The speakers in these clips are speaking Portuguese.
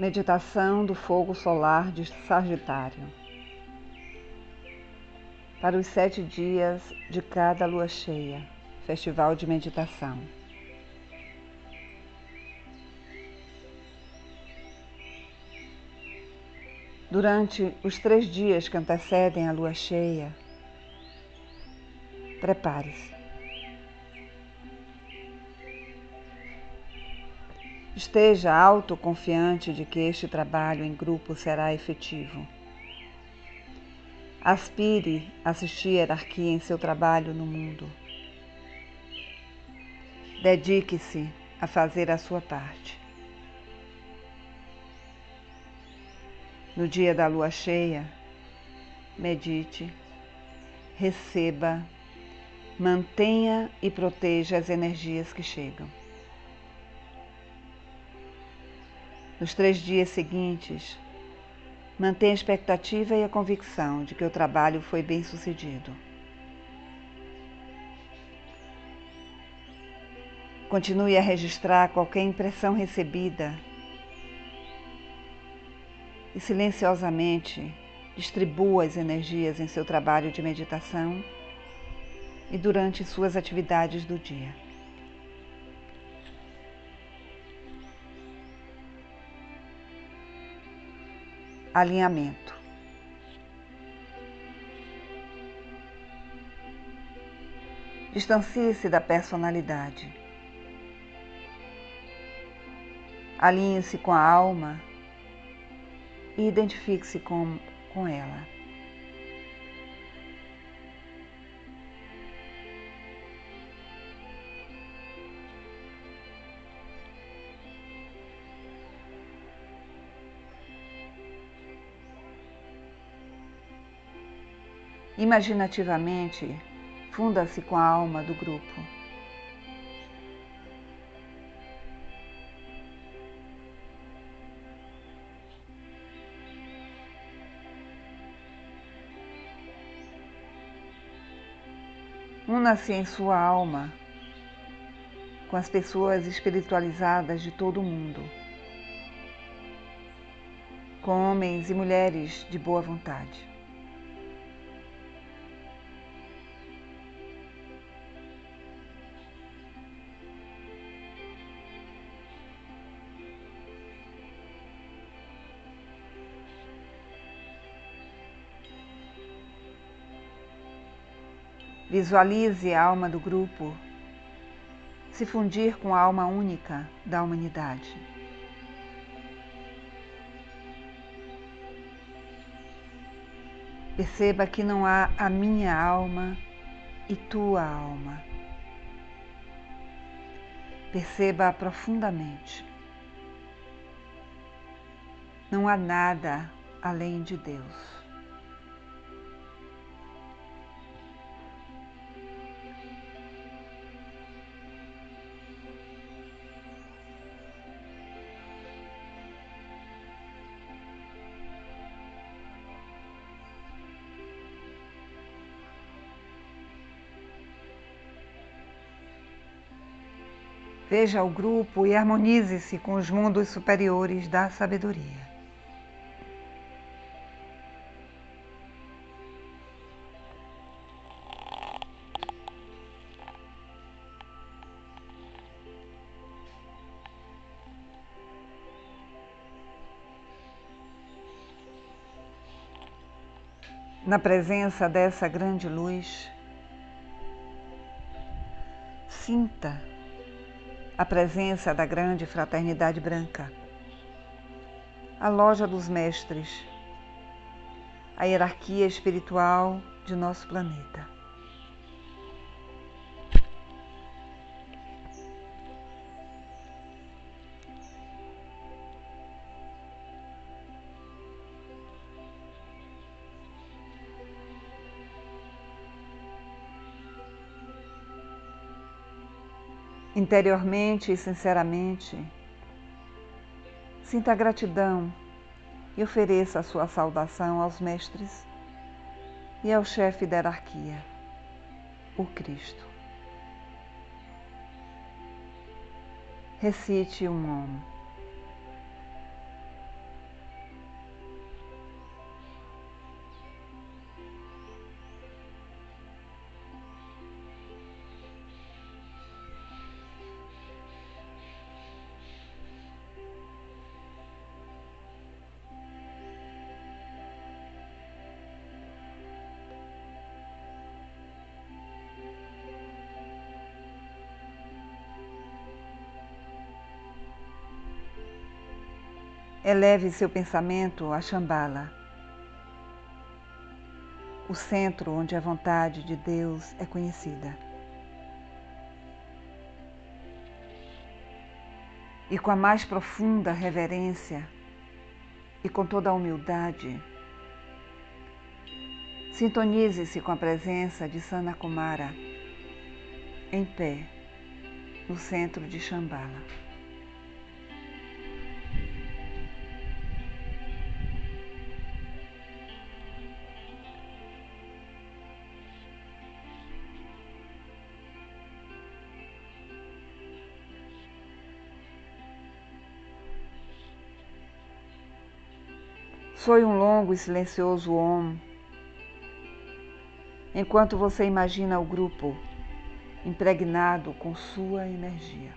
Meditação do fogo solar de Sagitário. Para os sete dias de cada lua cheia, festival de meditação. Durante os três dias que antecedem a lua cheia, prepare-se. Esteja autoconfiante de que este trabalho em grupo será efetivo. Aspire a assistir hierarquia em seu trabalho no mundo. Dedique-se a fazer a sua parte. No dia da lua cheia, medite, receba, mantenha e proteja as energias que chegam. Nos três dias seguintes, mantenha a expectativa e a convicção de que o trabalho foi bem sucedido. Continue a registrar qualquer impressão recebida e silenciosamente distribua as energias em seu trabalho de meditação e durante suas atividades do dia. Alinhamento. Distancie-se da personalidade. Alinhe-se com a alma e identifique-se com, com ela. Imaginativamente, funda-se com a alma do grupo. Una-se em sua alma com as pessoas espiritualizadas de todo o mundo, com homens e mulheres de boa vontade. Visualize a alma do grupo se fundir com a alma única da humanidade. Perceba que não há a minha alma e tua alma. Perceba profundamente. Não há nada além de Deus. Veja o grupo e harmonize-se com os mundos superiores da sabedoria. Na presença dessa grande luz, sinta a presença da grande fraternidade branca, a loja dos mestres, a hierarquia espiritual de nosso planeta. Interiormente e sinceramente. Sinta gratidão e ofereça a sua saudação aos mestres e ao chefe da hierarquia, o Cristo. Recite um nome. Eleve seu pensamento a Shambhala, o centro onde a vontade de Deus é conhecida. E com a mais profunda reverência e com toda a humildade, sintonize-se com a presença de Sanakumara em pé no centro de Shambhala. Soe um longo e silencioso Om, enquanto você imagina o grupo impregnado com sua energia.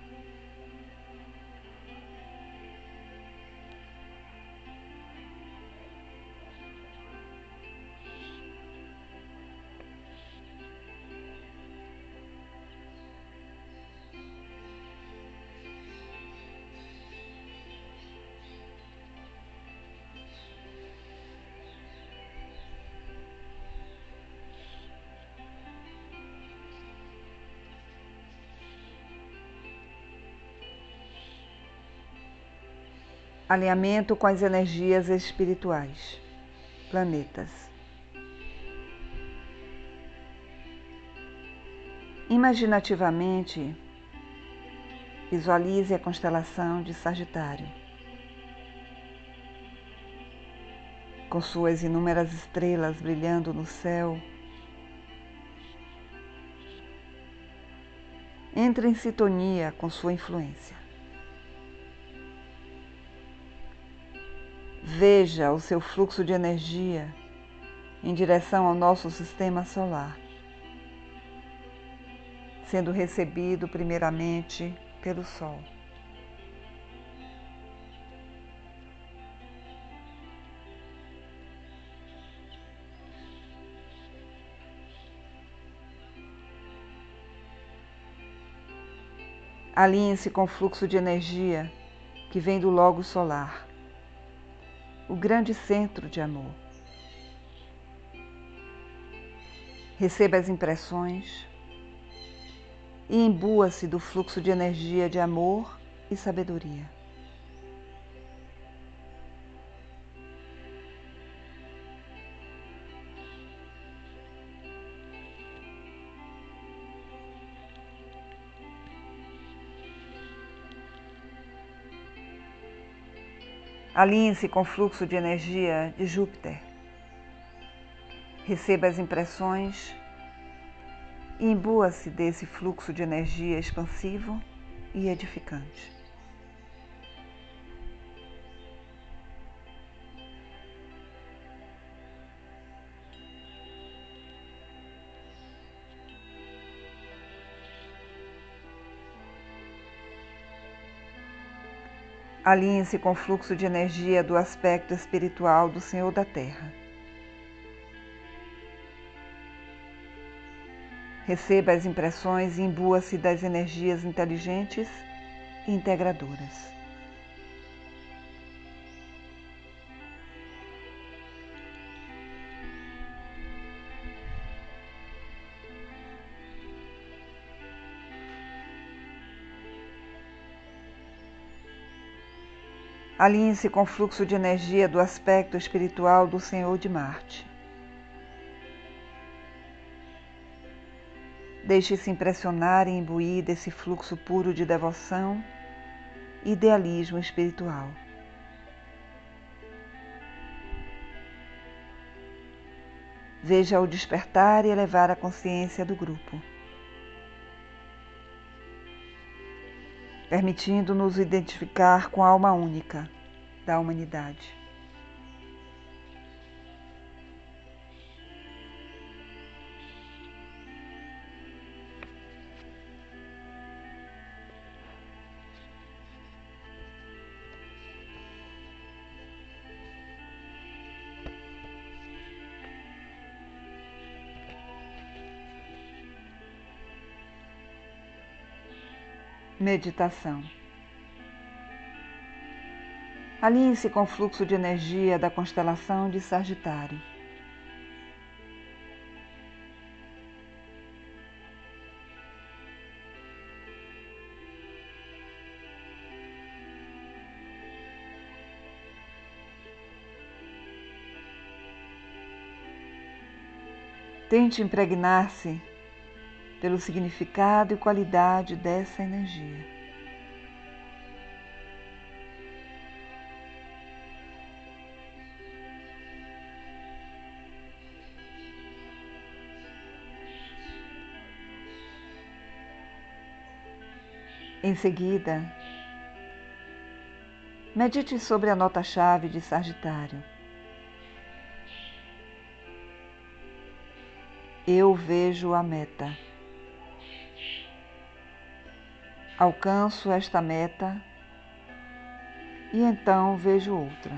Alinhamento com as energias espirituais, planetas. Imaginativamente, visualize a constelação de Sagitário, com suas inúmeras estrelas brilhando no céu. Entre em sintonia com sua influência. Veja o seu fluxo de energia em direção ao nosso sistema solar, sendo recebido primeiramente pelo Sol. Alinhe-se com o fluxo de energia que vem do Logo Solar o grande centro de amor. Receba as impressões e imbua-se do fluxo de energia de amor e sabedoria. Alinhe-se com o fluxo de energia de Júpiter. Receba as impressões e imbua-se desse fluxo de energia expansivo e edificante. Alinhe-se com o fluxo de energia do aspecto espiritual do Senhor da Terra. Receba as impressões e imbua-se das energias inteligentes e integradoras. Alinhe-se com o fluxo de energia do aspecto espiritual do Senhor de Marte. Deixe-se impressionar e imbuir desse fluxo puro de devoção idealismo espiritual. Veja o despertar e elevar a consciência do grupo. Permitindo-nos identificar com a alma única da humanidade. Meditação. Alinhe-se com o fluxo de energia da constelação de Sagitário. Tente impregnar-se pelo significado e qualidade dessa energia. Em seguida, medite sobre a nota-chave de Sagitário. Eu vejo a meta. Alcanço esta meta e então vejo outra.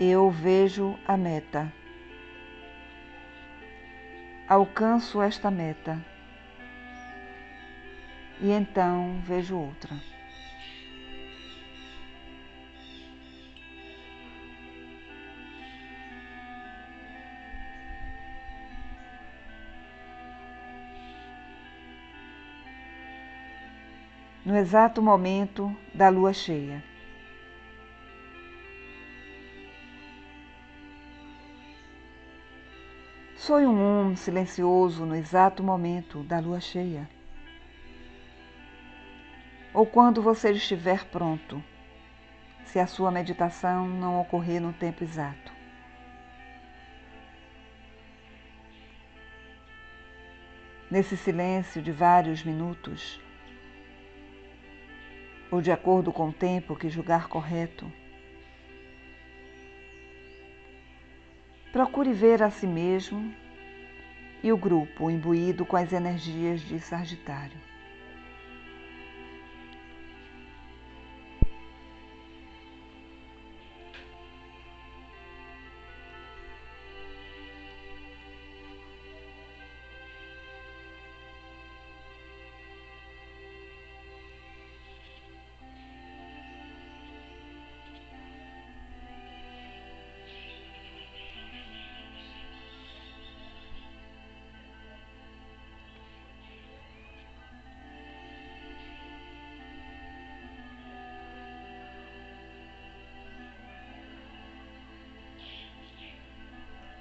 Eu vejo a meta alcanço esta meta e então vejo outra. No exato momento da lua cheia. Soe um um silencioso no exato momento da lua cheia. Ou quando você estiver pronto, se a sua meditação não ocorrer no tempo exato. Nesse silêncio de vários minutos, ou de acordo com o tempo que julgar correto, Procure ver a si mesmo e o grupo imbuído com as energias de Sagitário.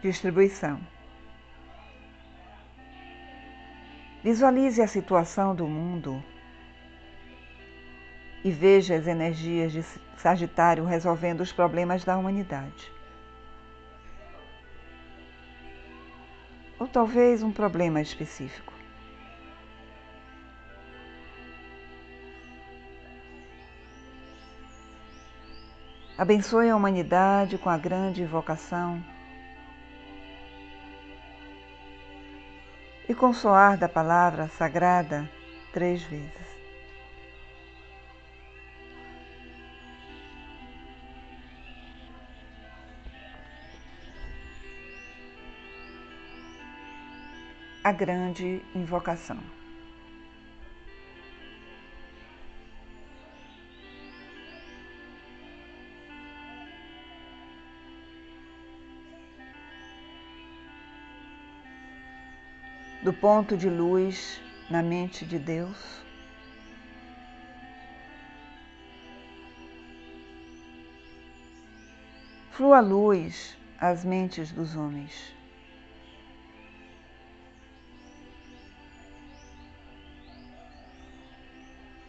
Distribuição. Visualize a situação do mundo e veja as energias de Sagitário resolvendo os problemas da humanidade. Ou talvez um problema específico. Abençoe a humanidade com a grande invocação e com o soar da palavra sagrada três vezes. A grande invocação. Do ponto de luz na mente de Deus. Flua luz às mentes dos homens.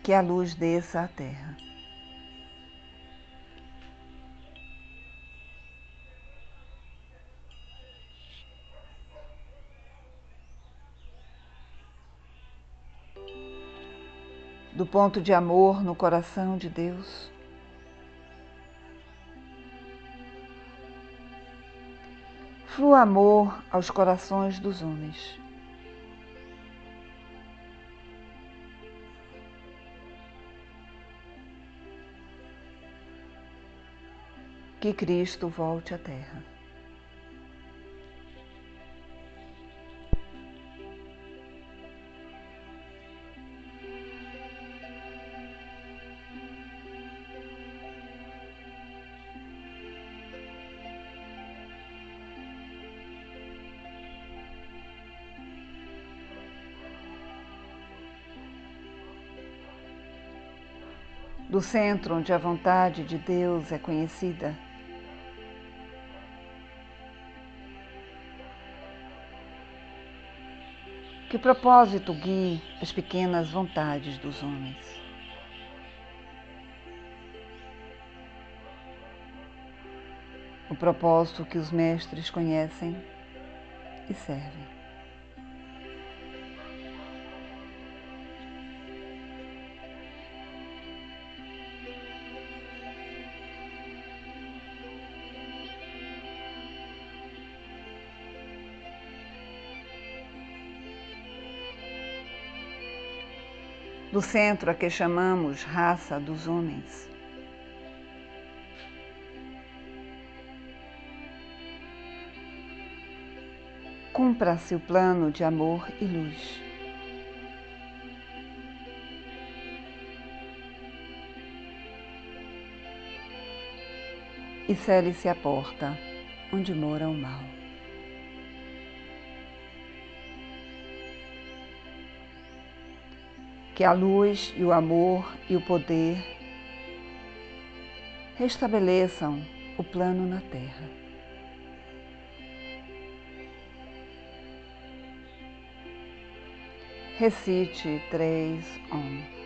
Que a luz desça à terra. Do ponto de amor no coração de Deus. Flua amor aos corações dos homens. Que Cristo volte à Terra. Do centro onde a vontade de Deus é conhecida. Que o propósito guie as pequenas vontades dos homens. O propósito que os mestres conhecem e servem. Do centro a que chamamos raça dos homens. Cumpra-se o plano de amor e luz. E cele-se a porta onde mora o mal. Que a luz e o amor e o poder restabeleçam o plano na Terra. Recite três Om.